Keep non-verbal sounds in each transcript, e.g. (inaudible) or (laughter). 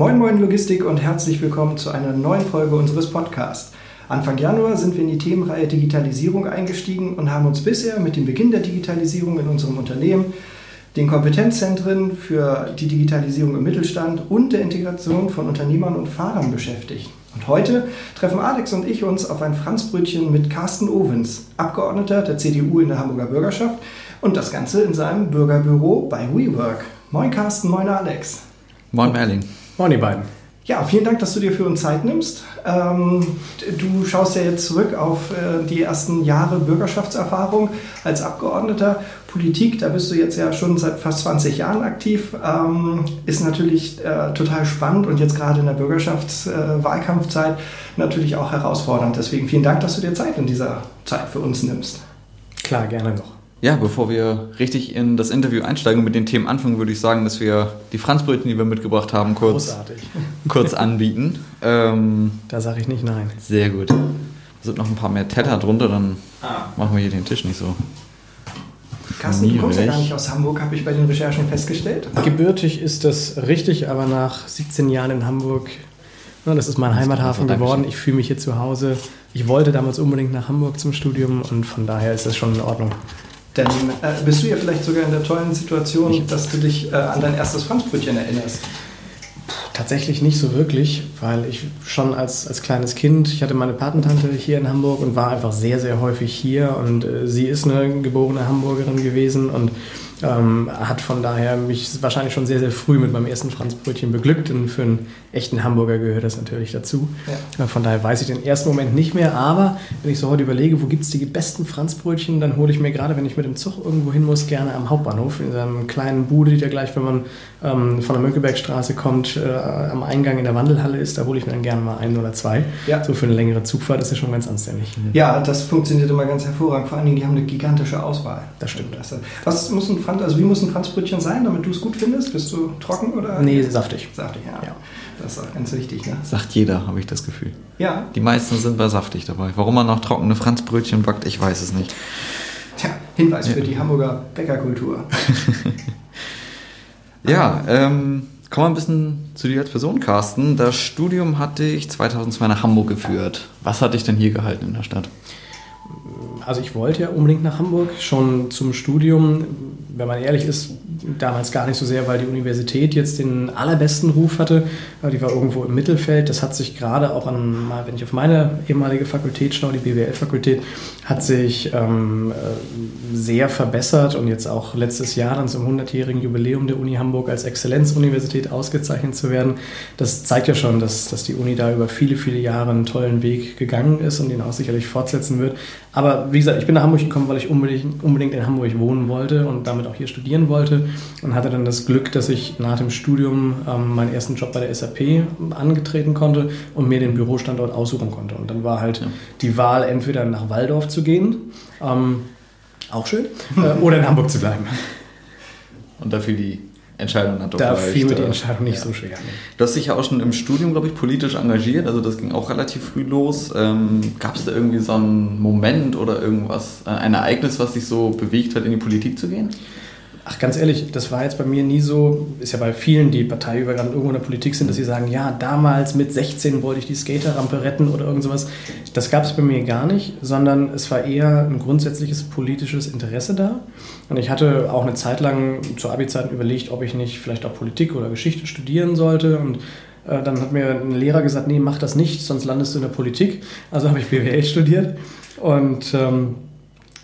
Moin Moin Logistik und herzlich willkommen zu einer neuen Folge unseres Podcasts. Anfang Januar sind wir in die Themenreihe Digitalisierung eingestiegen und haben uns bisher mit dem Beginn der Digitalisierung in unserem Unternehmen, den Kompetenzzentren für die Digitalisierung im Mittelstand und der Integration von Unternehmern und Fahrern beschäftigt. Und heute treffen Alex und ich uns auf ein Franzbrötchen mit Carsten Owens, Abgeordneter der CDU in der Hamburger Bürgerschaft und das Ganze in seinem Bürgerbüro bei WeWork. Moin Carsten, moin Alex. Moin Merlin. Moin ihr beiden. Ja, vielen Dank, dass du dir für uns Zeit nimmst. Ähm, du schaust ja jetzt zurück auf äh, die ersten Jahre Bürgerschaftserfahrung als Abgeordneter. Politik, da bist du jetzt ja schon seit fast 20 Jahren aktiv. Ähm, ist natürlich äh, total spannend und jetzt gerade in der Bürgerschaftswahlkampfzeit äh, natürlich auch herausfordernd. Deswegen vielen Dank, dass du dir Zeit in dieser Zeit für uns nimmst. Klar, gerne noch. Ja, bevor wir richtig in das Interview einsteigen und mit den Themen anfangen, würde ich sagen, dass wir die Franzbrötchen, die wir mitgebracht haben, kurz, (laughs) kurz anbieten. Ähm, da sage ich nicht nein. Sehr gut. Da sind noch ein paar mehr Teller drunter, dann ah. machen wir hier den Tisch nicht so. Carsten, du kommst ja gar nicht aus Hamburg, habe ich bei den Recherchen festgestellt. Gebürtig ist das richtig, aber nach 17 Jahren in Hamburg, na, das ist mein Heimathafen geworden. Ich fühle mich hier zu Hause. Ich wollte damals unbedingt nach Hamburg zum Studium und von daher ist das schon in Ordnung. Dann äh, bist du ja vielleicht sogar in der tollen Situation, dass du dich äh, an dein erstes Franzbrötchen erinnerst. Tatsächlich nicht so wirklich, weil ich schon als, als kleines Kind, ich hatte meine Patentante hier in Hamburg und war einfach sehr, sehr häufig hier und äh, sie ist eine geborene Hamburgerin gewesen und ähm, hat von daher mich wahrscheinlich schon sehr, sehr früh mit meinem ersten Franzbrötchen beglückt. Und für einen echten Hamburger gehört das natürlich dazu. Ja. Äh, von daher weiß ich den ersten Moment nicht mehr. Aber wenn ich so heute überlege, wo gibt es die besten Franzbrötchen, dann hole ich mir gerade, wenn ich mit dem Zug irgendwo hin muss, gerne am Hauptbahnhof, in seinem kleinen Bude, die da gleich, wenn man ähm, von der Mönckebergstraße kommt, äh, am Eingang in der Wandelhalle ist, da hole ich mir dann gerne mal einen oder zwei. Ja. So für eine längere Zugfahrt ist das schon ganz anständig. Ja, das funktioniert immer ganz hervorragend. Vor allen Dingen, die haben eine gigantische Auswahl. Das stimmt. Was muss ein Franz, also wie muss ein Franzbrötchen sein, damit du es gut findest? Bist du trocken oder? Nee, saftig. Saftig, ja. ja. Das ist auch ganz wichtig. Ne? Sagt jeder, habe ich das Gefühl. Ja. Die meisten sind bei saftig dabei. Warum man noch trockene Franzbrötchen backt, ich weiß es nicht. Tja, Hinweis ja. für die Hamburger Bäckerkultur. (laughs) ja, ähm, kommen wir ein bisschen zu dir als Person, Carsten. Das Studium hatte ich 2002 nach Hamburg geführt. Was hat dich denn hier gehalten in der Stadt? also ich wollte ja unbedingt nach Hamburg, schon zum Studium. Wenn man ehrlich ist, damals gar nicht so sehr, weil die Universität jetzt den allerbesten Ruf hatte. Die war irgendwo im Mittelfeld. Das hat sich gerade auch an, wenn ich auf meine ehemalige Fakultät schaue, die BWL-Fakultät, hat sich ähm, äh, sehr verbessert und jetzt auch letztes Jahr dann zum 100-jährigen Jubiläum der Uni Hamburg als Exzellenzuniversität ausgezeichnet zu werden. Das zeigt ja schon, dass, dass die Uni da über viele, viele Jahre einen tollen Weg gegangen ist und den auch sicherlich fortsetzen wird. Aber wie gesagt, ich bin nach Hamburg gekommen, weil ich unbedingt, unbedingt in Hamburg wohnen wollte und damit auch hier studieren wollte und hatte dann das Glück, dass ich nach dem Studium ähm, meinen ersten Job bei der SAP angetreten konnte und mir den Bürostandort aussuchen konnte. Und dann war halt ja. die Wahl, entweder nach Waldorf zu gehen, ähm, auch schön, äh, oder in Hamburg zu bleiben. Und dafür die Entscheidung hat Da fiel mir die Entscheidung nicht ja. so schwer. Du hast dich ja auch schon im Studium, glaube ich, politisch engagiert. Also das ging auch relativ früh los. Ähm, Gab es da irgendwie so einen Moment oder irgendwas, äh, ein Ereignis, was dich so bewegt hat, in die Politik zu gehen? Ach, ganz ehrlich, das war jetzt bei mir nie so, ist ja bei vielen, die parteiübergreifend irgendwo in der Politik sind, dass sie sagen, ja, damals mit 16 wollte ich die Skaterrampe retten oder irgend sowas. Das gab es bei mir gar nicht, sondern es war eher ein grundsätzliches politisches Interesse da. Und ich hatte auch eine Zeit lang zu Abi-Zeiten überlegt, ob ich nicht vielleicht auch Politik oder Geschichte studieren sollte und äh, dann hat mir ein Lehrer gesagt, nee, mach das nicht, sonst landest du in der Politik. Also habe ich BWL studiert und ähm,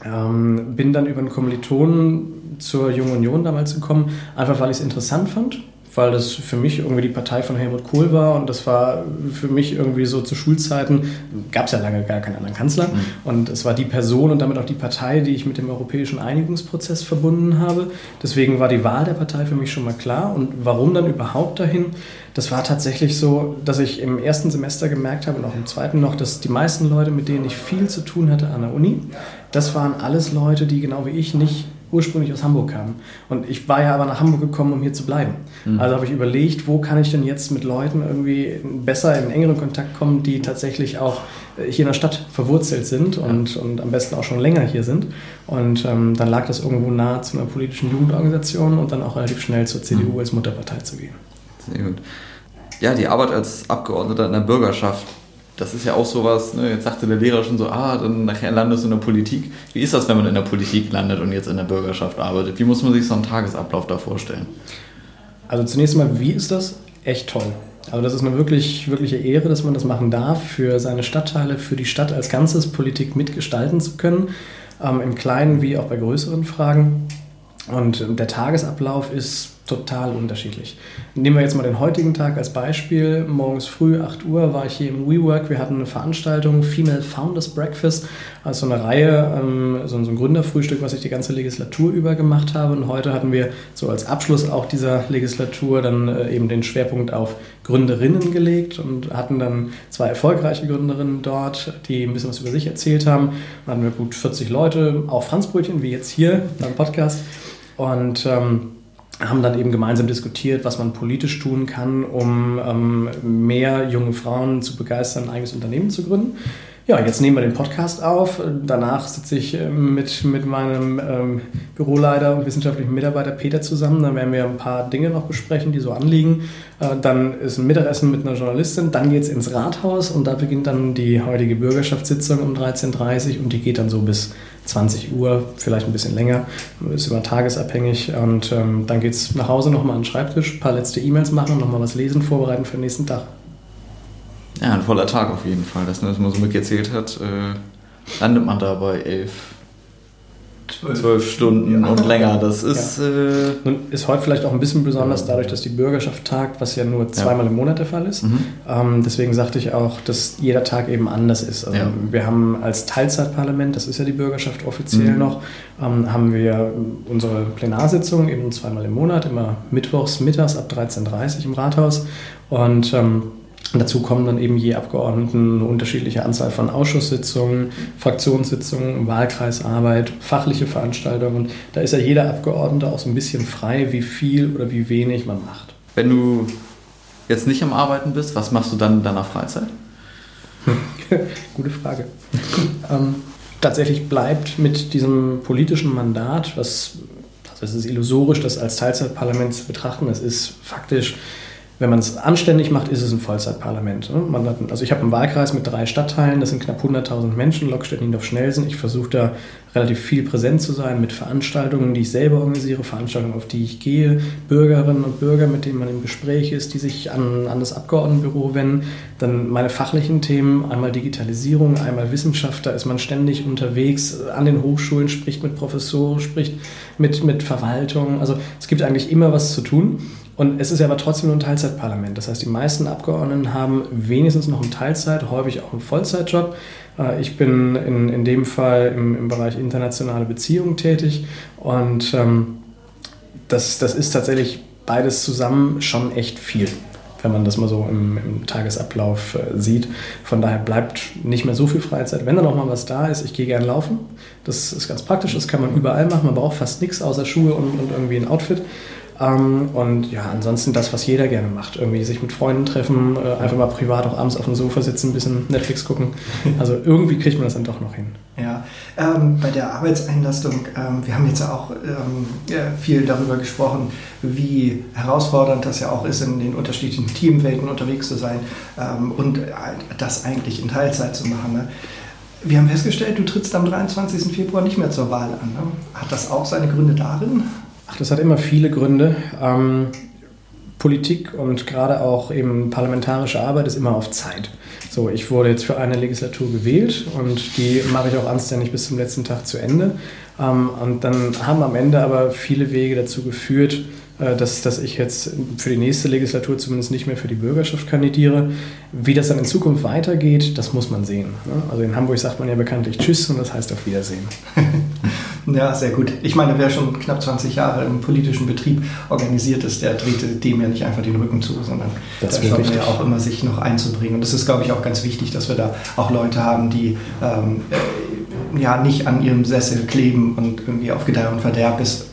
ähm, bin dann über einen Kommilitonen zur Jungen Union damals gekommen, einfach weil ich es interessant fand, weil das für mich irgendwie die Partei von Helmut Kohl war und das war für mich irgendwie so zu Schulzeiten, gab es ja lange gar keinen anderen Kanzler mhm. und es war die Person und damit auch die Partei, die ich mit dem europäischen Einigungsprozess verbunden habe. Deswegen war die Wahl der Partei für mich schon mal klar und warum dann überhaupt dahin? Das war tatsächlich so, dass ich im ersten Semester gemerkt habe und auch im zweiten noch, dass die meisten Leute, mit denen ich viel zu tun hatte an der Uni, das waren alles Leute, die genau wie ich nicht ursprünglich aus Hamburg kamen. Und ich war ja aber nach Hamburg gekommen, um hier zu bleiben. Mhm. Also habe ich überlegt, wo kann ich denn jetzt mit Leuten irgendwie besser in engeren Kontakt kommen, die tatsächlich auch äh, hier in der Stadt verwurzelt sind und, ja. und am besten auch schon länger hier sind. Und ähm, dann lag das irgendwo nahe zu einer politischen Jugendorganisation und dann auch relativ schnell zur CDU mhm. als Mutterpartei zu gehen. Sehr gut. ja, die Arbeit als Abgeordneter in der Bürgerschaft, das ist ja auch sowas, ne? jetzt sagte der Lehrer schon so, ah, dann nachher landest du in der Politik. Wie ist das, wenn man in der Politik landet und jetzt in der Bürgerschaft arbeitet? Wie muss man sich so einen Tagesablauf da vorstellen? Also zunächst mal, wie ist das? Echt toll. Also das ist eine wirklich, wirkliche Ehre, dass man das machen darf, für seine Stadtteile, für die Stadt als Ganzes Politik mitgestalten zu können, ähm, im Kleinen wie auch bei größeren Fragen. Und der Tagesablauf ist total unterschiedlich. Nehmen wir jetzt mal den heutigen Tag als Beispiel. Morgens früh, 8 Uhr, war ich hier im WeWork. Wir hatten eine Veranstaltung, Female Founders Breakfast, also eine Reihe, ähm, so ein Gründerfrühstück, was ich die ganze Legislatur über gemacht habe. Und heute hatten wir so als Abschluss auch dieser Legislatur dann äh, eben den Schwerpunkt auf Gründerinnen gelegt und hatten dann zwei erfolgreiche Gründerinnen dort, die ein bisschen was über sich erzählt haben. Dann hatten wir gut 40 Leute, auch Franzbrötchen, wie jetzt hier beim Podcast. Und ähm, haben dann eben gemeinsam diskutiert, was man politisch tun kann, um ähm, mehr junge Frauen zu begeistern, ein eigenes Unternehmen zu gründen. Ja, jetzt nehmen wir den Podcast auf. Danach sitze ich ähm, mit, mit meinem ähm, Büroleiter und wissenschaftlichen Mitarbeiter Peter zusammen. Dann werden wir ein paar Dinge noch besprechen, die so anliegen. Äh, dann ist ein Mittagessen mit einer Journalistin. Dann geht es ins Rathaus und da beginnt dann die heutige Bürgerschaftssitzung um 13.30 Uhr und die geht dann so bis 20 Uhr, vielleicht ein bisschen länger. Ist immer tagesabhängig. Und ähm, dann geht es nach Hause nochmal an den Schreibtisch, ein paar letzte E-Mails machen, nochmal was lesen, vorbereiten für den nächsten Tag. Ja, ein voller Tag auf jeden Fall. Das, was man so mitgezählt hat, äh, landet man da bei elf, zwölf, Stunden ja. und länger. Das ist. Ja. Äh, Nun ist heute vielleicht auch ein bisschen besonders dadurch, dass die Bürgerschaft tagt, was ja nur zweimal ja. im Monat der Fall ist. Mhm. Ähm, deswegen sagte ich auch, dass jeder Tag eben anders ist. Also wir haben als Teilzeitparlament, das ist ja die Bürgerschaft offiziell mhm. noch, ähm, haben wir unsere Plenarsitzung eben zweimal im Monat, immer mittwochs mittags ab 13.30 Uhr im Rathaus. Und ähm, und dazu kommen dann eben je Abgeordneten eine unterschiedliche Anzahl von Ausschusssitzungen, Fraktionssitzungen, Wahlkreisarbeit, fachliche Veranstaltungen. Und da ist ja jeder Abgeordnete auch so ein bisschen frei, wie viel oder wie wenig man macht. Wenn du jetzt nicht am Arbeiten bist, was machst du dann in deiner Freizeit? (laughs) Gute Frage. ähm, tatsächlich bleibt mit diesem politischen Mandat, was also es ist illusorisch, das als Teilzeitparlament zu betrachten. Es ist faktisch wenn man es anständig macht, ist es ein Vollzeitparlament. Ne? Hat, also ich habe einen Wahlkreis mit drei Stadtteilen, das sind knapp 100.000 Menschen, Lockstedt, Niendorf, Schnelsen. Ich versuche da relativ viel präsent zu sein mit Veranstaltungen, die ich selber organisiere, Veranstaltungen, auf die ich gehe, Bürgerinnen und Bürger, mit denen man im Gespräch ist, die sich an, an das Abgeordnetenbüro wenden. Dann meine fachlichen Themen, einmal Digitalisierung, einmal Wissenschaft, da ist man ständig unterwegs an den Hochschulen, spricht mit Professoren, spricht mit, mit Verwaltung. Also es gibt eigentlich immer was zu tun. Und es ist ja aber trotzdem nur ein Teilzeitparlament. Das heißt, die meisten Abgeordneten haben wenigstens noch einen Teilzeit, häufig auch einen Vollzeitjob. Äh, ich bin in, in dem Fall im, im Bereich internationale Beziehungen tätig und ähm, das, das ist tatsächlich beides zusammen schon echt viel, wenn man das mal so im, im Tagesablauf äh, sieht. Von daher bleibt nicht mehr so viel Freizeit. Wenn da noch mal was da ist, ich gehe gern laufen. Das ist ganz praktisch, das kann man überall machen. Man braucht fast nichts außer Schuhe und, und irgendwie ein Outfit. Ähm, und ja, ansonsten das, was jeder gerne macht. Irgendwie sich mit Freunden treffen, äh, einfach mal privat auch abends auf dem Sofa sitzen, ein bisschen Netflix gucken. Also irgendwie kriegt man das dann doch noch hin. Ja, ähm, bei der Arbeitseinlastung, ähm, wir haben jetzt auch ähm, viel darüber gesprochen, wie herausfordernd das ja auch ist, in den unterschiedlichen Teamwelten unterwegs zu sein ähm, und das eigentlich in Teilzeit zu machen. Ne? Wir haben festgestellt, du trittst am 23. Februar nicht mehr zur Wahl an. Ne? Hat das auch seine Gründe darin? Ach, das hat immer viele Gründe. Ähm, Politik und gerade auch eben parlamentarische Arbeit ist immer auf Zeit. So, ich wurde jetzt für eine Legislatur gewählt und die mache ich auch anständig bis zum letzten Tag zu Ende. Ähm, und dann haben am Ende aber viele Wege dazu geführt, äh, dass, dass ich jetzt für die nächste Legislatur zumindest nicht mehr für die Bürgerschaft kandidiere. Wie das dann in Zukunft weitergeht, das muss man sehen. Ne? Also in Hamburg sagt man ja bekanntlich Tschüss und das heißt auf Wiedersehen. (laughs) Ja, sehr gut. Ich meine, wer schon knapp 20 Jahre im politischen Betrieb organisiert ist, der dreht dem ja nicht einfach den Rücken zu, sondern das da schaut ja auch immer, sich noch einzubringen. Und das ist, glaube ich, auch ganz wichtig, dass wir da auch Leute haben, die ähm, äh, ja nicht an ihrem Sessel kleben und irgendwie auf Gedeih und Verderb ist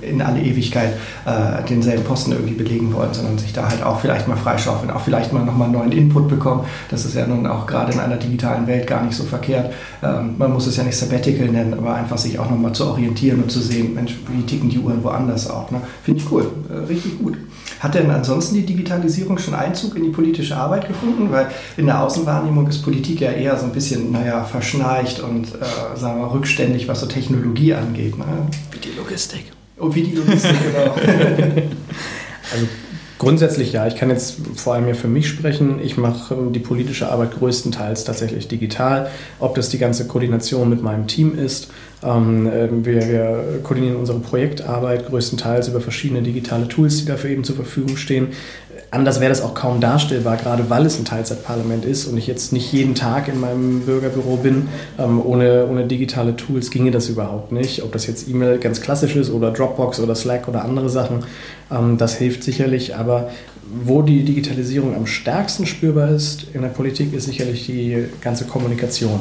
in alle Ewigkeit äh, denselben Posten irgendwie belegen wollen, sondern sich da halt auch vielleicht mal freischaufeln, auch vielleicht mal nochmal neuen Input bekommen. Das ist ja nun auch gerade in einer digitalen Welt gar nicht so verkehrt. Ähm, man muss es ja nicht Sabbatical nennen, aber einfach sich auch nochmal zu orientieren und zu sehen, Mensch, wie ticken die Uhren woanders auch. Ne? Finde ich cool, äh, richtig gut. Hat denn ansonsten die Digitalisierung schon Einzug in die politische Arbeit gefunden? Weil in der Außenwahrnehmung ist Politik ja eher so ein bisschen, naja, verschnarcht und, äh, sagen wir, rückständig, was so Technologie angeht. Ne? Wie die Logistik. Oh, wie die Logistik, (laughs) genau. (laughs) also Grundsätzlich ja. Ich kann jetzt vor allem ja für mich sprechen. Ich mache ähm, die politische Arbeit größtenteils tatsächlich digital. Ob das die ganze Koordination mit meinem Team ist. Ähm, ähm, wir, wir, koordinieren unsere Projektarbeit größtenteils über verschiedene digitale Tools, die dafür eben zur Verfügung stehen. Anders wäre das auch kaum darstellbar, gerade weil es ein Teilzeitparlament ist und ich jetzt nicht jeden Tag in meinem Bürgerbüro bin. ohne, ohne digitale Tools ginge das überhaupt nicht. Ob das jetzt E-Mail ganz klassisch ist oder Dropbox oder Slack oder andere Sachen. Ähm, das hilft sicherlich, aber wo die Digitalisierung am stärksten spürbar ist in der Politik, ist sicherlich die ganze Kommunikation.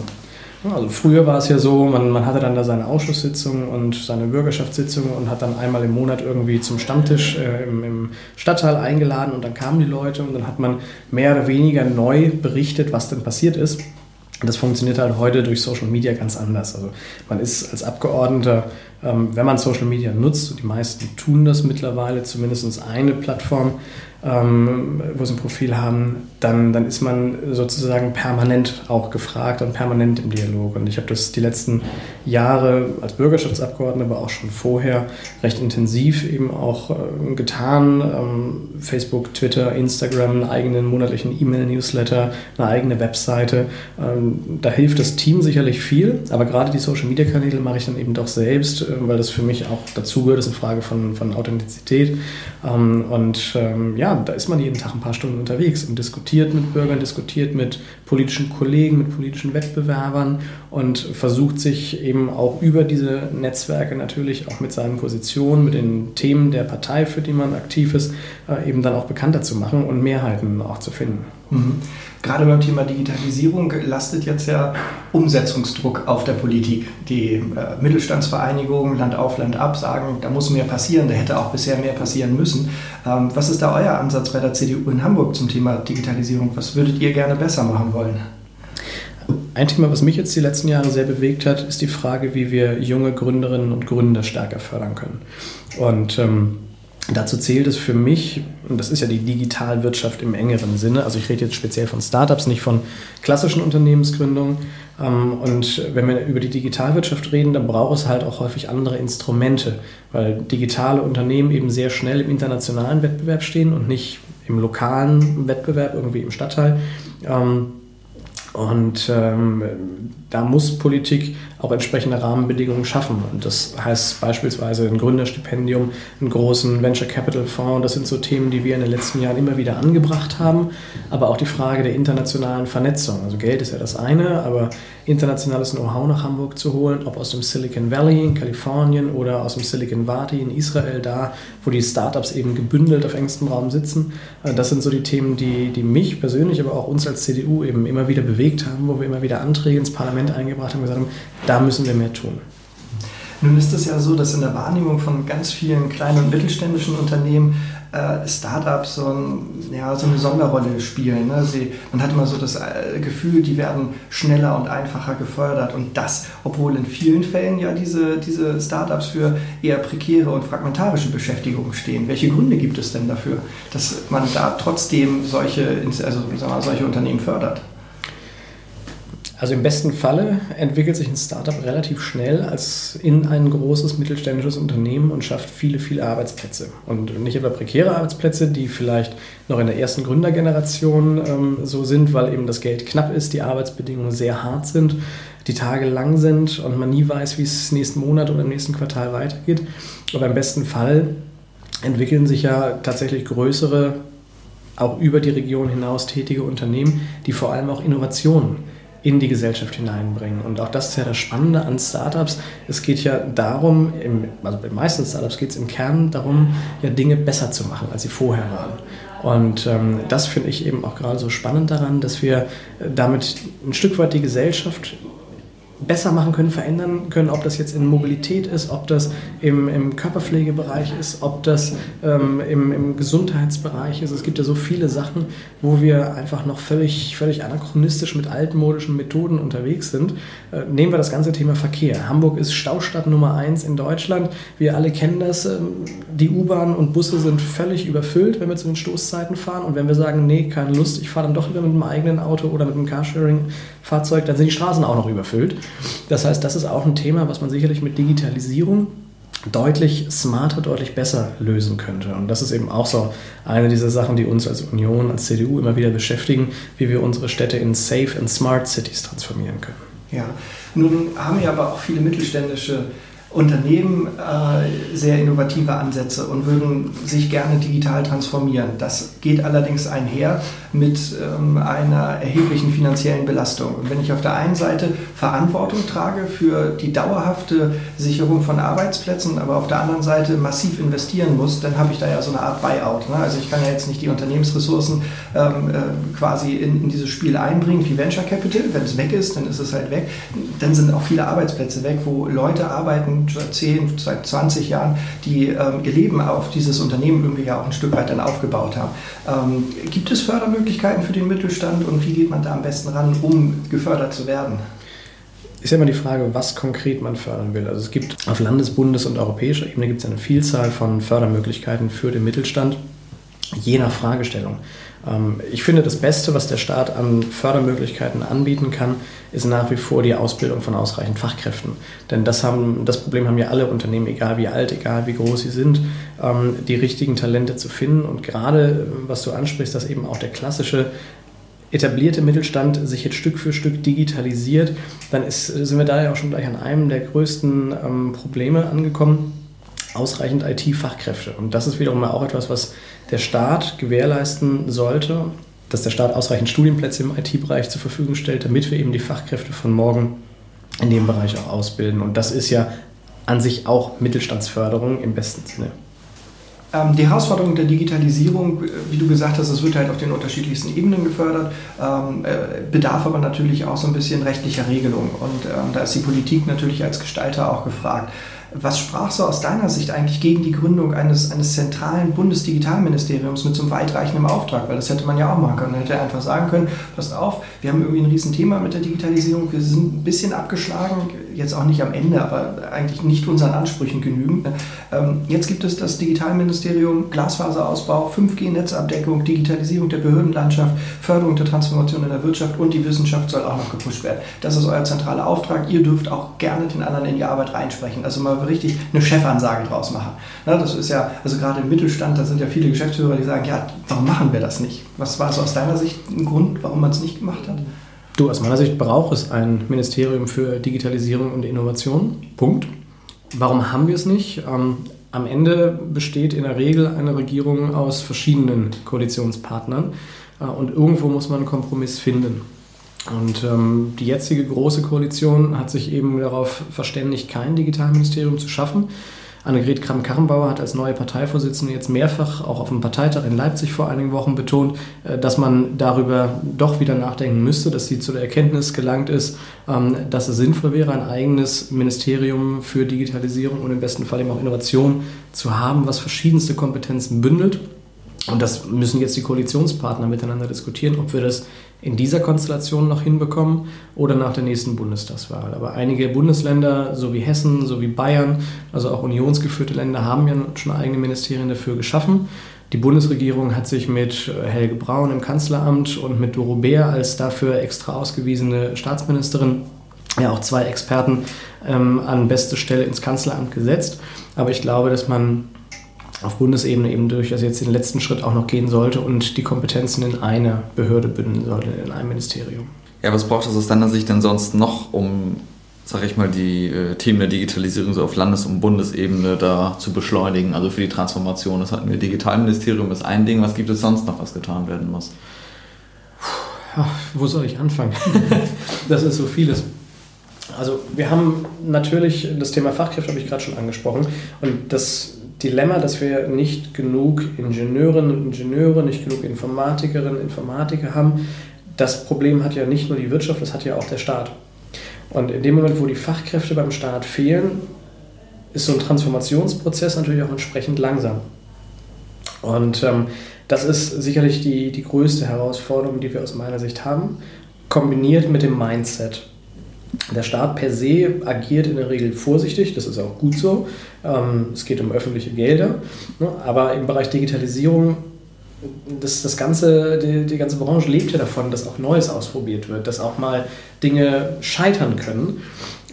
Also früher war es ja so, man, man hatte dann da seine Ausschusssitzung und seine Bürgerschaftssitzung und hat dann einmal im Monat irgendwie zum Stammtisch äh, im, im, Stadtteil eingeladen und dann kamen die Leute und dann hat man mehr oder weniger neu berichtet, was denn passiert ist. Und das funktioniert halt heute durch Social Media ganz anders. Also man ist als Abgeordneter wenn man Social Media nutzt, und die meisten tun das mittlerweile, zumindest eine Plattform, ähm, wo sie ein Profil haben, dann, dann ist man sozusagen permanent auch gefragt und permanent im Dialog. Und ich habe das die letzten Jahre als Bürgerschaftsabgeordneter, aber auch schon vorher recht intensiv eben auch äh, getan. Ähm, Facebook, Twitter, Instagram, einen eigenen monatlichen E-Mail-Newsletter, eine eigene Webseite. Ähm, da hilft das Team sicherlich viel, aber gerade die Social-Media-Kanäle mache ich dann eben doch selbst, weil das für mich auch dazugehört, ist eine Frage von, von Authentizität. Ähm, und ähm, ja, da ist man jeden Tag ein paar Stunden unterwegs und diskutiert mit Bürgern, diskutiert mit politischen Kollegen, mit politischen Wettbewerbern und versucht sich eben auch über diese Netzwerke natürlich auch mit seinen Positionen, mit den Themen der Partei, für die man aktiv ist, äh, eben dann auch bekannter zu machen und Mehrheiten auch zu finden. Mhm. Gerade beim Thema Digitalisierung lastet jetzt ja Umsetzungsdruck auf der Politik. Die äh, Mittelstandsvereinigungen Land auf Land ab sagen, da muss mehr passieren, da hätte auch bisher mehr passieren müssen. Ähm, was ist da euer Ansatz bei der CDU in Hamburg zum Thema Digitalisierung? Was würdet ihr gerne besser machen wollen? Ein Thema, was mich jetzt die letzten Jahre sehr bewegt hat, ist die Frage, wie wir junge Gründerinnen und Gründer stärker fördern können. Und ähm, Dazu zählt es für mich, und das ist ja die Digitalwirtschaft im engeren Sinne, also ich rede jetzt speziell von Startups, nicht von klassischen Unternehmensgründungen. Ähm, und wenn wir über die Digitalwirtschaft reden, dann braucht es halt auch häufig andere Instrumente, weil digitale Unternehmen eben sehr schnell im internationalen Wettbewerb stehen und nicht im lokalen Wettbewerb irgendwie im Stadtteil. Ähm, und ähm, da muss Politik auch entsprechende Rahmenbedingungen schaffen. Und das heißt beispielsweise ein Gründerstipendium, einen großen Venture Capital Fonds. Das sind so Themen, die wir in den letzten Jahren immer wieder angebracht haben. Aber auch die Frage der internationalen Vernetzung. Also Geld ist ja das eine, aber internationales Know-how nach Hamburg zu holen, ob aus dem Silicon Valley in Kalifornien oder aus dem Silicon Valley in Israel, da wo die Startups eben gebündelt auf engstem Raum sitzen. Äh, das sind so die Themen, die, die mich persönlich, aber auch uns als CDU eben immer wieder bewegt haben, wo wir immer wieder Anträge ins Parlament eingebracht haben gesagt haben, da müssen wir mehr tun. Nun ist es ja so, dass in der Wahrnehmung von ganz vielen kleinen und mittelständischen Unternehmen äh, Startups so, ein, ja, so, eine Sonderrolle spielen. Ne? Sie, man hat immer so das äh, Gefühl, die werden schneller und einfacher gefördert und das, obwohl in vielen Fällen ja diese, diese Startups für eher prekäre und fragmentarische Beschäftigung stehen. Welche Gründe gibt es denn dafür, dass man da trotzdem solche, also, wir, solche Unternehmen fördert? Also im besten Falle entwickelt sich ein Startup relativ schnell als in ein großes mittelständisches Unternehmen und schafft viele, viele Arbeitsplätze. Und nicht etwa prekäre Arbeitsplätze, die vielleicht noch in der ersten Gründergeneration ähm, so sind, weil eben das Geld knapp ist, die Arbeitsbedingungen sehr hart sind, die Tage lang sind und man nie weiß, wie es nächsten Monat oder im nächsten Quartal weitergeht. Aber im besten Fall entwickeln sich ja tatsächlich größere, auch über die Region hinaus tätige Unternehmen, die vor allem auch Innovationen in die Gesellschaft hineinbringen. Und auch das ist ja das Spannende an Startups. Es geht ja darum, im, also bei den meisten Startups geht es im Kern darum, ja Dinge besser zu machen, als sie vorher waren. Und ähm, das finde ich eben auch gerade so spannend daran, dass wir damit ein Stück weit die Gesellschaft besser machen können, verändern können, ob das jetzt in Mobilität ist, ob das im, im Körperpflegebereich ist, ob das ähm, im, im, Gesundheitsbereich ist. Es gibt ja so viele Sachen, wo wir einfach noch völlig, völlig anachronistisch mit altmodischen Methoden unterwegs sind. Äh, nehmen wir das ganze Thema Verkehr. Hamburg ist Staustadt Nummer eins in Deutschland. Wir alle kennen das. Ähm, die U-Bahn und Busse sind völlig überfüllt, wenn wir zu den Stoßzeiten fahren. Und wenn wir sagen, nee, keine Lust, ich fahre dann doch lieber mit einem eigenen Auto oder mit einem Carsharing-Fahrzeug, dann sind die Straßen auch noch überfüllt. Das heißt, das ist auch ein Thema, was man sicherlich mit Digitalisierung deutlich smarter, deutlich besser lösen könnte. Und das ist eben auch so eine dieser Sachen, die uns als Union, als CDU immer wieder beschäftigen, wie wir unsere Städte in safe and smart cities transformieren können. Ja, nun haben wir aber auch viele mittelständische Unternehmen äh, sehr innovative Ansätze und würden sich gerne digital transformieren. Das geht allerdings einher mit ähm, einer erheblichen finanziellen Belastung. Und wenn ich auf der einen Seite Verantwortung trage für die dauerhafte Sicherung von Arbeitsplätzen, aber auf der anderen Seite massiv investieren muss, dann habe ich da ja so eine Art Buyout. Ne? Also ich kann ja jetzt nicht die Unternehmensressourcen ähm, äh, quasi in, in dieses Spiel einbringen wie Venture Capital. Wenn es weg ist, dann ist es halt weg. Dann sind auch viele Arbeitsplätze weg, wo Leute arbeiten, seit 10, seit 20 Jahren, die ähm, ihr Leben auf dieses Unternehmen irgendwie ja auch ein Stück weit dann aufgebaut haben. Ähm, gibt es Fördermöglichkeiten für den Mittelstand und wie geht man da am besten ran, um gefördert zu werden? ist ja immer die Frage, was konkret man fördern will. Also es gibt auf Landes-, Bundes- und europäischer Ebene gibt es eine Vielzahl von Fördermöglichkeiten für den Mittelstand, je nach Fragestellung. Ähm, ich finde, das Beste, was der Staat an Fördermöglichkeiten anbieten kann, ist nach wie vor die Ausbildung von ausreichend Fachkräften. Denn das, haben, das Problem haben ja alle Unternehmen, egal wie alt, egal wie groß sie sind, ähm, die richtigen Talente zu finden. Und gerade, was du ansprichst, dass eben auch der klassische etablierte Mittelstand sich jetzt Stück für Stück digitalisiert, dann ist, sind wir da ja auch schon gleich an einem der größten ähm, Probleme angekommen ausreichend IT-Fachkräfte. Und das ist wiederum auch etwas, was der Staat gewährleisten sollte, dass der Staat ausreichend Studienplätze im IT-Bereich zur Verfügung stellt, damit wir eben die Fachkräfte von morgen in dem Bereich auch ausbilden. Und das ist ja an sich auch Mittelstandsförderung im besten Sinne. Ähm, die Herausforderung der Digitalisierung, wie du gesagt hast, es wird halt auf den unterschiedlichsten Ebenen gefördert, ähm, äh, bedarf aber natürlich auch so ein bisschen rechtlicher Regelung. Und ähm, da ist die Politik natürlich als Gestalter auch gefragt. Was sprach so aus deiner Sicht eigentlich gegen die Gründung eines, eines zentralen Bundesdigitalministeriums mit so einem weitreichenden Auftrag? Weil das hätte man ja auch machen können. Man hätte einfach sagen können, passt auf, wir haben irgendwie ein Riesenthema mit der Digitalisierung, wir sind ein bisschen abgeschlagen, jetzt auch nicht am Ende, aber eigentlich nicht unseren Ansprüchen genügend. Ähm, jetzt gibt es das Digitalministerium, Glasfaserausbau, 5G-Netzabdeckung, Digitalisierung der Behördenlandschaft, Förderung der Transformation in der Wirtschaft und die Wissenschaft soll auch noch gepusht werden. Das ist euer zentraler Auftrag. Ihr dürft auch gerne den anderen in die Arbeit reinsprechen. Also mal richtig eine Chefansage draus machen. das ist ja, also gerade im Mittelstand, da sind ja viele Geschäftsführer, die sagen, ja, warum machen wir das nicht? Was war so aus deiner Sicht ein Grund, warum man es nicht gemacht hat? Du, aus meiner Sicht braucht es ein Ministerium für Digitalisierung und Innovation. Punkt. Warum haben wir es nicht? Ähm, am Ende besteht in der Regel eine Regierung aus verschiedenen Koalitionspartnern äh, und irgendwo muss man einen Kompromiss finden. Und ähm, die jetzige große Koalition hat sich eben darauf verständigt, kein Digitalministerium zu schaffen, Annegret Kramp-Karrenbauer hat als neue Parteivorsitzende jetzt mehrfach auch auf dem Parteitag in Leipzig vor einigen Wochen betont, äh, dass man darüber doch wieder nachdenken müsste, dass sie zu der Erkenntnis gelangt ist, ähm, dass es sinnvoll wäre, ein eigenes Ministerium für Digitalisierung und im besten Fall eben auch Innovation zu haben, was verschiedenste Kompetenzen bündelt. Und das müssen jetzt die Koalitionspartner miteinander diskutieren, ob wir das in dieser Konstellation noch hinbekommen oder nach der nächsten Bundestagswahl. Aber einige Bundesländer, so wie Hessen, so wie Bayern, also auch unionsgeführte Länder, haben ja schon eigene Ministerien dafür geschaffen. Die Bundesregierung hat sich mit Helge Braun im Kanzleramt und mit Doro Beer als dafür extra ausgewiesene Staatsministerin ja auch zwei Experten ähm, an beste Stelle ins Kanzleramt gesetzt. Aber ich glaube, dass man auf Bundesebene eben durchaus jetzt den letzten Schritt auch noch gehen sollte und die Kompetenzen in eine Behörde bündeln sollte, in einem Ministerium. Ja, was braucht es aus deiner Sicht denn sonst noch, um, sag ich mal, die äh, Themen der Digitalisierung so auf Landes- und Bundesebene da zu beschleunigen? Also für die Transformation. Das hatten wir Digitalministerium ist ein Ding. Was gibt es sonst noch, was getan werden muss? Ach, wo soll ich anfangen? (laughs) das ist so vieles. Also wir haben natürlich das Thema Fachkräfte, habe ich gerade schon angesprochen. Und das Dilemma, dass wir nicht genug Ingenieurinnen und Ingenieure, nicht genug Informatikerinnen und Informatiker haben. Das Problem hat ja nicht nur die Wirtschaft, das hat ja auch der Staat. Und in dem Moment, wo die Fachkräfte beim Staat fehlen, ist so ein Transformationsprozess natürlich auch entsprechend langsam. Und ähm, das ist sicherlich die, die größte Herausforderung, die wir aus meiner Sicht haben, kombiniert mit dem Mindset. Der Staat per se agiert in der Regel vorsichtig, das ist auch gut so. Ähm, es geht um öffentliche Gelder. Ne? Aber im Bereich Digitalisierung, das, das ganze, die, die ganze Branche lebt ja davon, dass auch Neues ausprobiert wird, dass auch mal Dinge scheitern können.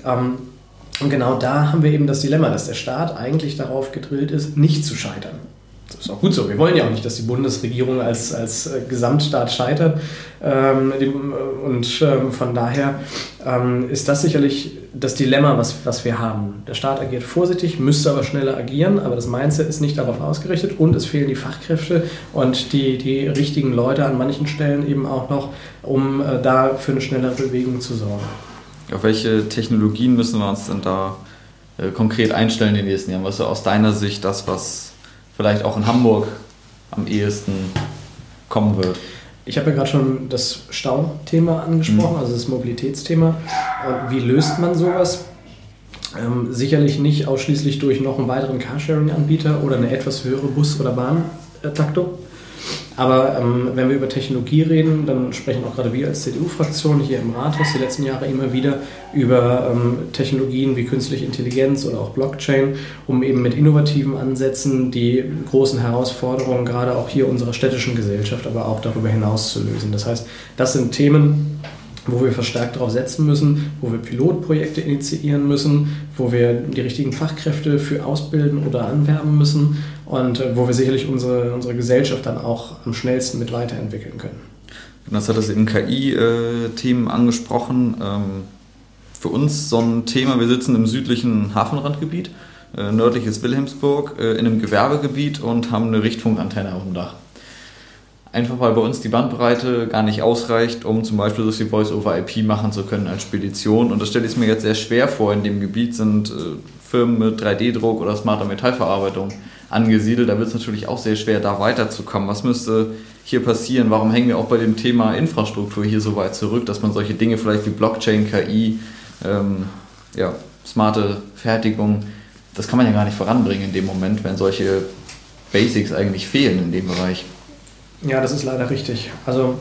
Ähm, und genau da haben wir eben das Dilemma, dass der Staat eigentlich darauf gedrillt ist, nicht zu scheitern. Das ist auch gut so. Wir wollen ja auch nicht, dass die Bundesregierung als, als äh, Gesamtstaat scheitert. Ähm, und ähm, von daher ähm, ist das sicherlich das Dilemma, was, was wir haben. Der Staat agiert vorsichtig, müsste aber schneller agieren, aber das Mindset ist nicht darauf ausgerichtet und es fehlen die Fachkräfte und die, die richtigen Leute an manchen Stellen eben auch noch, um äh, da für eine schnellere Bewegung zu sorgen. Auf welche Technologien müssen wir uns denn da äh, konkret einstellen in den nächsten Jahren? Was ist aus deiner Sicht das, was vielleicht auch in Hamburg am ehesten kommen wird. Ich habe ja gerade schon das Stauthema angesprochen, mhm. also das Mobilitätsthema. Wie löst man sowas? Ähm, sicherlich nicht ausschließlich durch noch einen weiteren Carsharing-Anbieter oder eine etwas höhere Bus- oder Bahntaktung. Aber ähm, wenn wir über Technologie reden, dann sprechen auch gerade wir als CDU-Fraktion hier im Rathaus die letzten Jahre immer wieder über ähm, Technologien wie künstliche Intelligenz oder auch Blockchain, um eben mit innovativen Ansätzen die großen Herausforderungen gerade auch hier unserer städtischen Gesellschaft, aber auch darüber hinaus zu lösen. Das heißt, das sind Themen, wo wir verstärkt darauf setzen müssen, wo wir Pilotprojekte initiieren müssen, wo wir die richtigen Fachkräfte für ausbilden oder anwerben müssen und äh, wo wir sicherlich unsere, unsere Gesellschaft dann auch am schnellsten mit weiterentwickeln können. Das hat das eben KI-Themen angesprochen. Ähm, für uns so ein Thema, wir sitzen im südlichen Hafenrandgebiet, äh, nördliches Wilhelmsburg, äh, in einem Gewerbegebiet und haben eine Richtfunkantenne auf dem Dach. Einfach weil bei uns die Bandbreite gar nicht ausreicht, um zum Beispiel so viel Voice-over-IP machen zu können als Spedition. Und das stelle ich mir jetzt sehr schwer vor. In dem Gebiet sind äh, Firmen mit 3D-Druck oder smarter Metallverarbeitung angesiedelt. Da wird es natürlich auch sehr schwer, da weiterzukommen. Was müsste hier passieren? Warum hängen wir auch bei dem Thema Infrastruktur hier so weit zurück, dass man solche Dinge vielleicht wie Blockchain, KI, ähm, ja, smarte Fertigung, das kann man ja gar nicht voranbringen in dem Moment, wenn solche Basics eigentlich fehlen in dem Bereich. Ja, das ist leider richtig. Also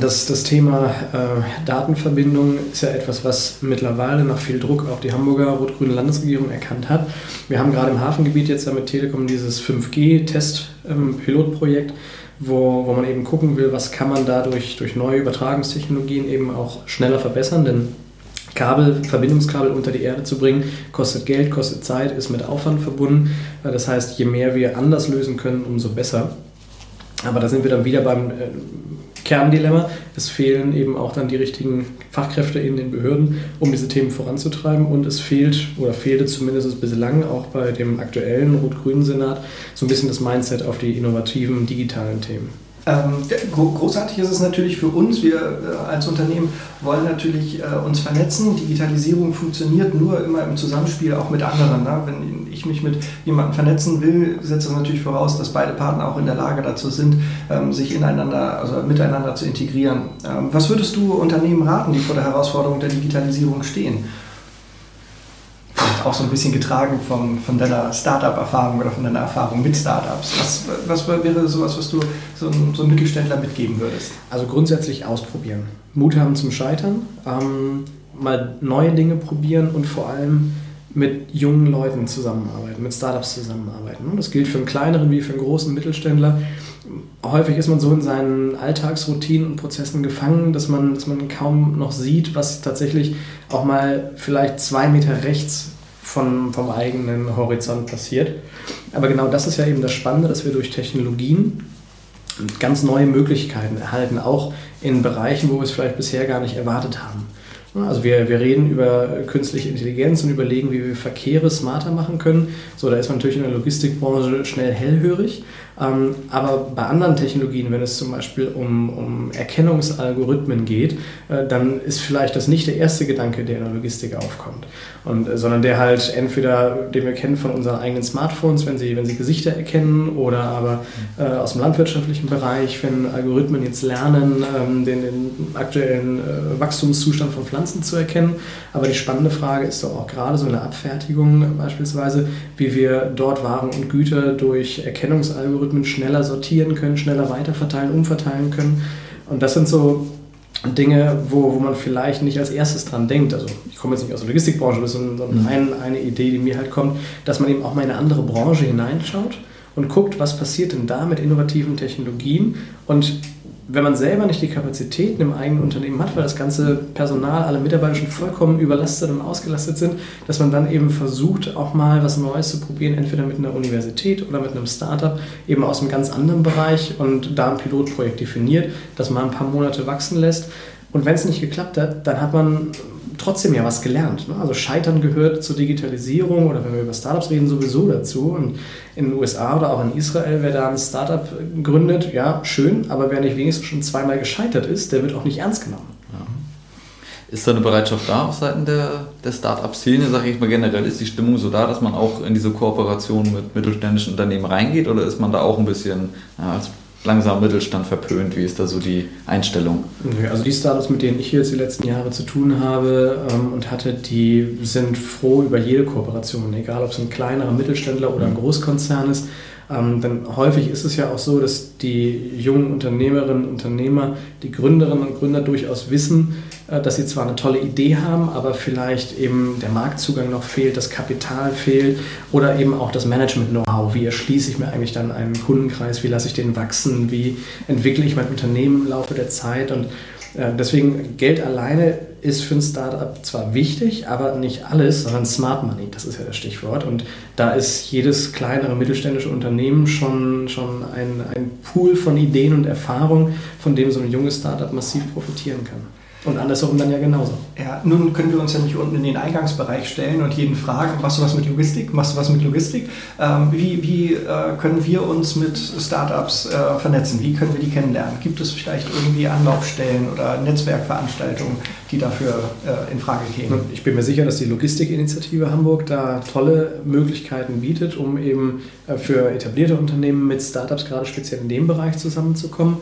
das, das Thema äh, Datenverbindung ist ja etwas, was mittlerweile nach viel Druck auch die Hamburger rot-grüne Landesregierung erkannt hat. Wir haben gerade im Hafengebiet jetzt ja mit Telekom dieses 5G-Test-Pilotprojekt, ähm, wo, wo man eben gucken will, was kann man dadurch durch neue Übertragungstechnologien eben auch schneller verbessern, denn Kabel, Verbindungskabel unter die Erde zu bringen, kostet Geld, kostet Zeit, ist mit Aufwand verbunden. Das heißt, je mehr wir anders lösen können, umso besser. Aber da sind wir dann wieder beim äh, Kerndilemma. Es fehlen eben auch dann die richtigen Fachkräfte in den Behörden, um diese Themen voranzutreiben. Und es fehlt oder fehlte zumindest bislang auch bei dem aktuellen rot-grünen Senat so ein bisschen das Mindset auf die innovativen digitalen Themen. Ähm, großartig ist es natürlich für uns. Wir äh, als Unternehmen wollen natürlich äh, uns vernetzen. Digitalisierung funktioniert nur immer im Zusammenspiel auch mit anderen. Ne? Wenn ich mich mit jemandem vernetzen will, setzt das natürlich voraus, dass beide Partner auch in der Lage dazu sind, ähm, sich ineinander, also miteinander zu integrieren. Ähm, was würdest du Unternehmen raten, die vor der Herausforderung der Digitalisierung stehen? Auch so ein bisschen getragen vom, von deiner Startup-Erfahrung oder von deiner Erfahrung mit Startups. Was, was wäre sowas, was du so so einem Mittelständler mitgeben würdest? Also grundsätzlich ausprobieren. Mut haben zum Scheitern, ähm, mal neue Dinge probieren und vor allem mit jungen Leuten zusammenarbeiten, mit Startups zusammenarbeiten. Das gilt für einen kleineren wie für einen großen Mittelständler. Häufig ist man so in seinen Alltagsroutinen und Prozessen gefangen, dass man, dass man kaum noch sieht, was tatsächlich auch mal vielleicht zwei Meter rechts von, vom eigenen Horizont passiert. Aber genau das ist ja eben das Spannende, dass wir durch Technologien ganz neue Möglichkeiten erhalten, auch in Bereichen, wo wir es vielleicht bisher gar nicht erwartet haben. Also wir, wir reden über künstliche Intelligenz und überlegen, wie wir Verkehre smarter machen können. So, da ist man natürlich in der Logistikbranche schnell hellhörig. Ähm, aber bei anderen Technologien, wenn es zum Beispiel um, um Erkennungsalgorithmen geht, äh, dann ist vielleicht das nicht der erste Gedanke, der in der Logistik aufkommt, und, äh, sondern der halt entweder, den wir kennen von unseren eigenen Smartphones, wenn sie, wenn sie Gesichter erkennen, oder aber äh, aus dem landwirtschaftlichen Bereich, wenn Algorithmen jetzt lernen, ähm, den, den aktuellen äh, Wachstumszustand von Pflanzen zu erkennen. Aber die spannende Frage ist doch auch gerade so eine Abfertigung beispielsweise, wie wir dort Waren und Güter durch Erkennungsalgorithmen Algorithmen schneller sortieren können, schneller weiterverteilen, umverteilen können. Und das sind so Dinge, wo, wo man vielleicht nicht als erstes dran denkt. Also ich komme jetzt nicht aus der Logistikbranche, das ist so, so mhm. ein, eine Idee, die mir halt kommt, dass man eben auch mal in eine andere Branche hineinschaut und guckt, was passiert denn da mit innovativen Technologien und wenn man selber nicht die Kapazitäten im eigenen Unternehmen hat, weil das ganze Personal, alle Mitarbeiter schon vollkommen überlastet und ausgelastet sind, dass man dann eben versucht, auch mal was Neues zu probieren, entweder mit einer Universität oder mit einem Startup, eben aus einem ganz anderen Bereich und da ein Pilotprojekt definiert, das mal ein paar Monate wachsen lässt. Und wenn es nicht geklappt hat, dann hat man trotzdem ja was gelernt. Ne? Also Scheitern gehört zur Digitalisierung oder wenn wir über Startups reden, sowieso dazu. Und in den USA oder auch in Israel, wer da ein Startup gründet, ja, schön, aber wer nicht wenigstens schon zweimal gescheitert ist, der wird auch nicht ernst genommen. Ist da eine Bereitschaft da auf Seiten der, der Start-up-Szene, sage ich mal generell, ist die Stimmung so da, dass man auch in diese Kooperation mit mittelständischen Unternehmen reingeht oder ist man da auch ein bisschen ja, als langsam Mittelstand verpönt? Wie ist da so die Einstellung? Also die Startups, mit denen ich jetzt die letzten Jahre zu tun habe ähm, und hatte, die sind froh über jede Kooperation, egal ob es ein kleinerer Mittelständler oder ein. Großkonzern ist. Ähm, denn häufig ist es ja auch so, dass die jungen Unternehmerinnen und Unternehmer, die Gründerinnen und Gründer durchaus wissen, äh, dass sie zwar eine tolle Idee haben, aber vielleicht eben der Marktzugang noch fehlt, das Kapital fehlt oder eben auch das Management-Know-how. Wie erschließe ich mir eigentlich dann einen Kundenkreis? Wie lasse ich den wachsen? Wie entwickle ich mein Unternehmen im Laufe der Zeit? Und äh, deswegen Geld alleine ist für ein Startup zwar wichtig, aber nicht alles, sondern Smart Money, das ist ja das Stichwort. Und da ist jedes kleinere mittelständische Unternehmen schon, schon ein, ein Pool von Ideen und Erfahrungen, von dem so ein junges Startup massiv profitieren kann. Und andersherum dann ja genauso. Ja, nun können wir uns ja nicht unten in den Eingangsbereich stellen und jeden fragen, machst du was mit Logistik? Machst du was mit Logistik? Ähm, wie wie äh, können wir uns mit Startups äh, vernetzen? Wie können wir die kennenlernen? Gibt es vielleicht irgendwie Anlaufstellen oder Netzwerkveranstaltungen, die dafür äh, in Frage kämen? Ich bin mir sicher, dass die Logistikinitiative Hamburg da tolle Möglichkeiten bietet, um eben äh, für etablierte Unternehmen mit Startups gerade speziell in dem Bereich zusammenzukommen.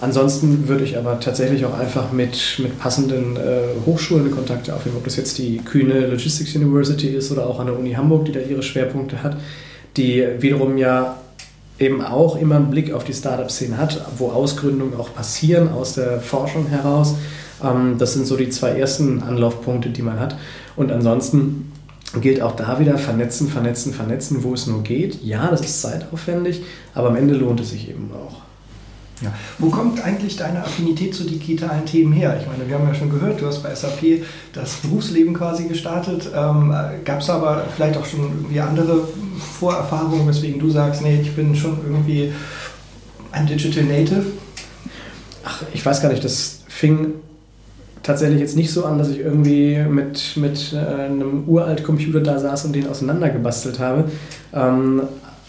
Ansonsten würde ich aber tatsächlich auch einfach mit, mit passenden äh, Hochschulen Kontakte aufnehmen, ob das jetzt die Kühne Logistics University ist oder auch an der Uni Hamburg, die da ihre Schwerpunkte hat, die wiederum ja eben auch immer einen Blick auf die Startup-Szene hat, wo Ausgründungen auch passieren aus der Forschung heraus. Ähm, das sind so die zwei ersten Anlaufpunkte, die man hat. Und ansonsten gilt auch da wieder vernetzen, vernetzen, vernetzen, wo es nur geht. Ja, das ist zeitaufwendig, aber am Ende lohnt es sich eben auch. Ja. Wo kommt eigentlich deine Affinität zu digitalen Themen her? Ich meine, wir haben ja schon gehört, du hast bei SAP das Berufsleben quasi gestartet. Ähm, Gab es aber vielleicht auch schon irgendwie andere Vorerfahrungen, weswegen du sagst, nee, ich bin schon irgendwie ein Digital Native? Ach, ich weiß gar nicht, das fing tatsächlich jetzt nicht so an, dass ich irgendwie mit, mit äh, einem uralt Computer da saß und den auseinandergebastelt habe. Ähm,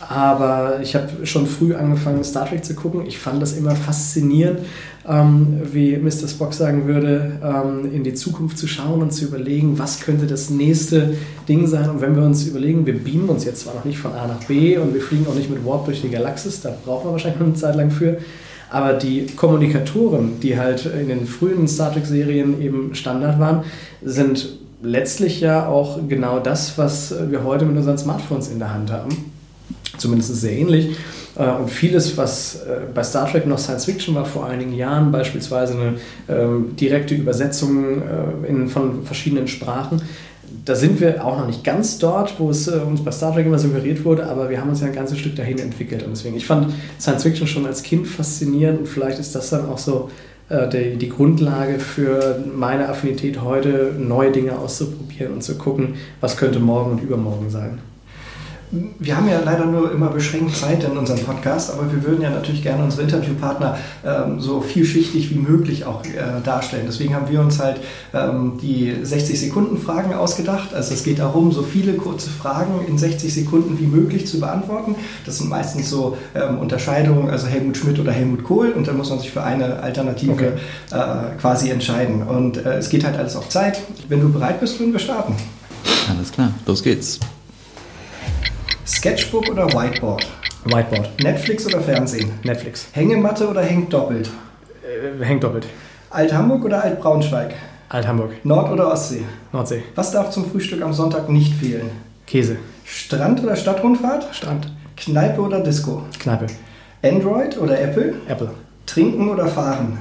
aber ich habe schon früh angefangen, Star Trek zu gucken. Ich fand das immer faszinierend, ähm, wie Mr. Spock sagen würde, ähm, in die Zukunft zu schauen und zu überlegen, was könnte das nächste Ding sein. Und wenn wir uns überlegen, wir beamen uns jetzt zwar noch nicht von A nach B und wir fliegen auch nicht mit Warp durch die Galaxis, da brauchen wir wahrscheinlich noch eine Zeit lang für. Aber die Kommunikatoren, die halt in den frühen Star Trek-Serien eben Standard waren, sind letztlich ja auch genau das, was wir heute mit unseren Smartphones in der Hand haben zumindest sehr ähnlich. Äh, und vieles, was äh, bei Star Trek noch Science Fiction war vor einigen Jahren, beispielsweise eine ähm, direkte Übersetzung äh, von verschiedenen Sprachen, da sind wir auch noch nicht ganz dort, wo es uns bei Star Trek immer suggeriert wurde, aber wir haben uns ja ein ganzes Stück dahin entwickelt. Und deswegen, ich fand Science Fiction schon als Kind faszinierend und vielleicht ist das dann auch so die, die Grundlage für meine Affinität heute, neue Dinge auszuprobieren und zu gucken, was könnte morgen und übermorgen sein. Wir haben ja leider nur immer beschränkt Zeit in unserem Podcast, aber wir würden ja natürlich gerne unsere Interviewpartner ähm, so vielschichtig wie möglich auch äh, darstellen. Deswegen haben wir uns halt ähm, die 60-Sekunden-Fragen ausgedacht. Also es geht darum, so viele kurze Fragen in 60 Sekunden wie möglich zu beantworten. Das sind meistens so ähm, Unterscheidungen, also Helmut Schmidt oder Helmut Kohl und dann muss man sich für eine Alternative okay. äh, quasi entscheiden. Und äh, es geht halt alles auf Zeit. Wenn du bereit bist, würden wir starten. Alles klar, los geht's. Sketchbook oder Whiteboard? Whiteboard. Netflix oder Fernsehen? Netflix. Hängematte oder hängt doppelt? Äh, hängt doppelt. Alt-Hamburg oder Alt-Braunschweig? Alt-Hamburg. Nord- oder Ostsee? Nordsee. Was darf zum Frühstück am Sonntag nicht fehlen? Käse. Strand- oder Stadtrundfahrt? Strand. Kneipe oder Disco? Kneipe. Android oder Apple? Apple. Trinken oder fahren?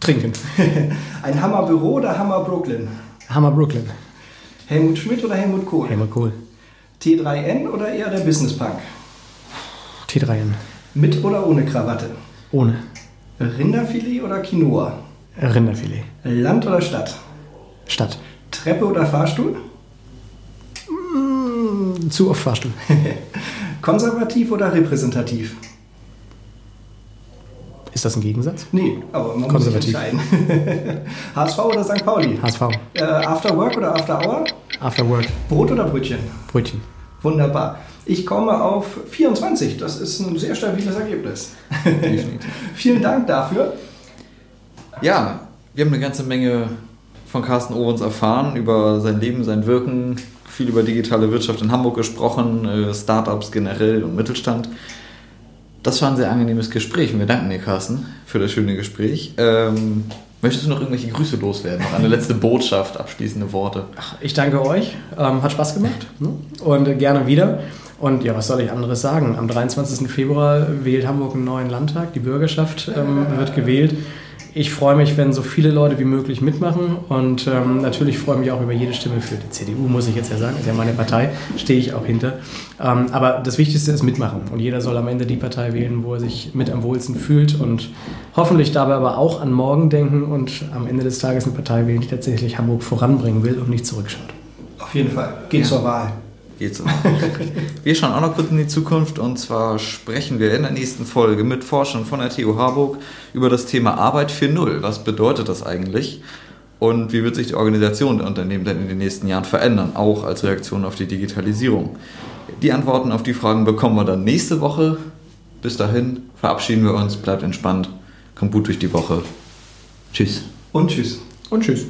Trinken. (laughs) Ein Hammer Büro oder Hammer Brooklyn? Hammer Brooklyn. Helmut Schmidt oder Helmut Kohl? Helmut Kohl. T3N oder eher der Business Punk? T3N. Mit oder ohne Krawatte? Ohne. Rinderfilet oder Quinoa? Rinderfilet. Land oder Stadt? Stadt. Treppe oder Fahrstuhl? Mm, zu oft Fahrstuhl. (laughs) Konservativ oder repräsentativ? Ist das ein Gegensatz? Nee, aber man Konservativ. muss sich entscheiden. (laughs) HSV oder St. Pauli? HSV. Äh, after Work oder After Hour? After Work. Brot oder Brötchen? Brötchen. Wunderbar. Ich komme auf 24. Das ist ein sehr stabiles Ergebnis. (laughs) Vielen Dank dafür. Ja, wir haben eine ganze Menge von Carsten Ohrens erfahren über sein Leben, sein Wirken, viel über digitale Wirtschaft in Hamburg gesprochen, äh, Startups generell und Mittelstand. Das war ein sehr angenehmes Gespräch und wir danken dir, Carsten, für das schöne Gespräch. Ähm, möchtest du noch irgendwelche Grüße loswerden? Noch eine letzte Botschaft, abschließende Worte? Ach, ich danke euch. Ähm, hat Spaß gemacht ne? und äh, gerne wieder. Und ja, was soll ich anderes sagen? Am 23. Februar wählt Hamburg einen neuen Landtag. Die Bürgerschaft ähm, wird gewählt. Ich freue mich, wenn so viele Leute wie möglich mitmachen und ähm, natürlich freue ich mich auch über jede Stimme für die CDU, muss ich jetzt ja sagen, ist ja meine Partei, stehe ich auch hinter. Ähm, aber das Wichtigste ist mitmachen und jeder soll am Ende die Partei wählen, wo er sich mit am wohlsten fühlt und hoffentlich dabei aber auch an morgen denken und am Ende des Tages eine Partei wählen, die tatsächlich Hamburg voranbringen will und nicht zurückschaut. Auf jeden Fall. Geht ja. zur Wahl. Geht zur Wahl. wir schauen auch noch kurz in die Zukunft und zwar sprechen wir in der nächsten Folge mit Forschern von der TU Harburg über das Thema Arbeit 4.0. Was bedeutet das eigentlich? Und wie wird sich die Organisation der Unternehmen denn in den nächsten Jahren verändern, auch als Reaktion auf die Digitalisierung? Die Antworten auf die Fragen bekommen wir dann nächste Woche. Bis dahin verabschieden wir uns, bleibt entspannt, kommt gut durch die Woche. Tschüss. Und tschüss. Und tschüss.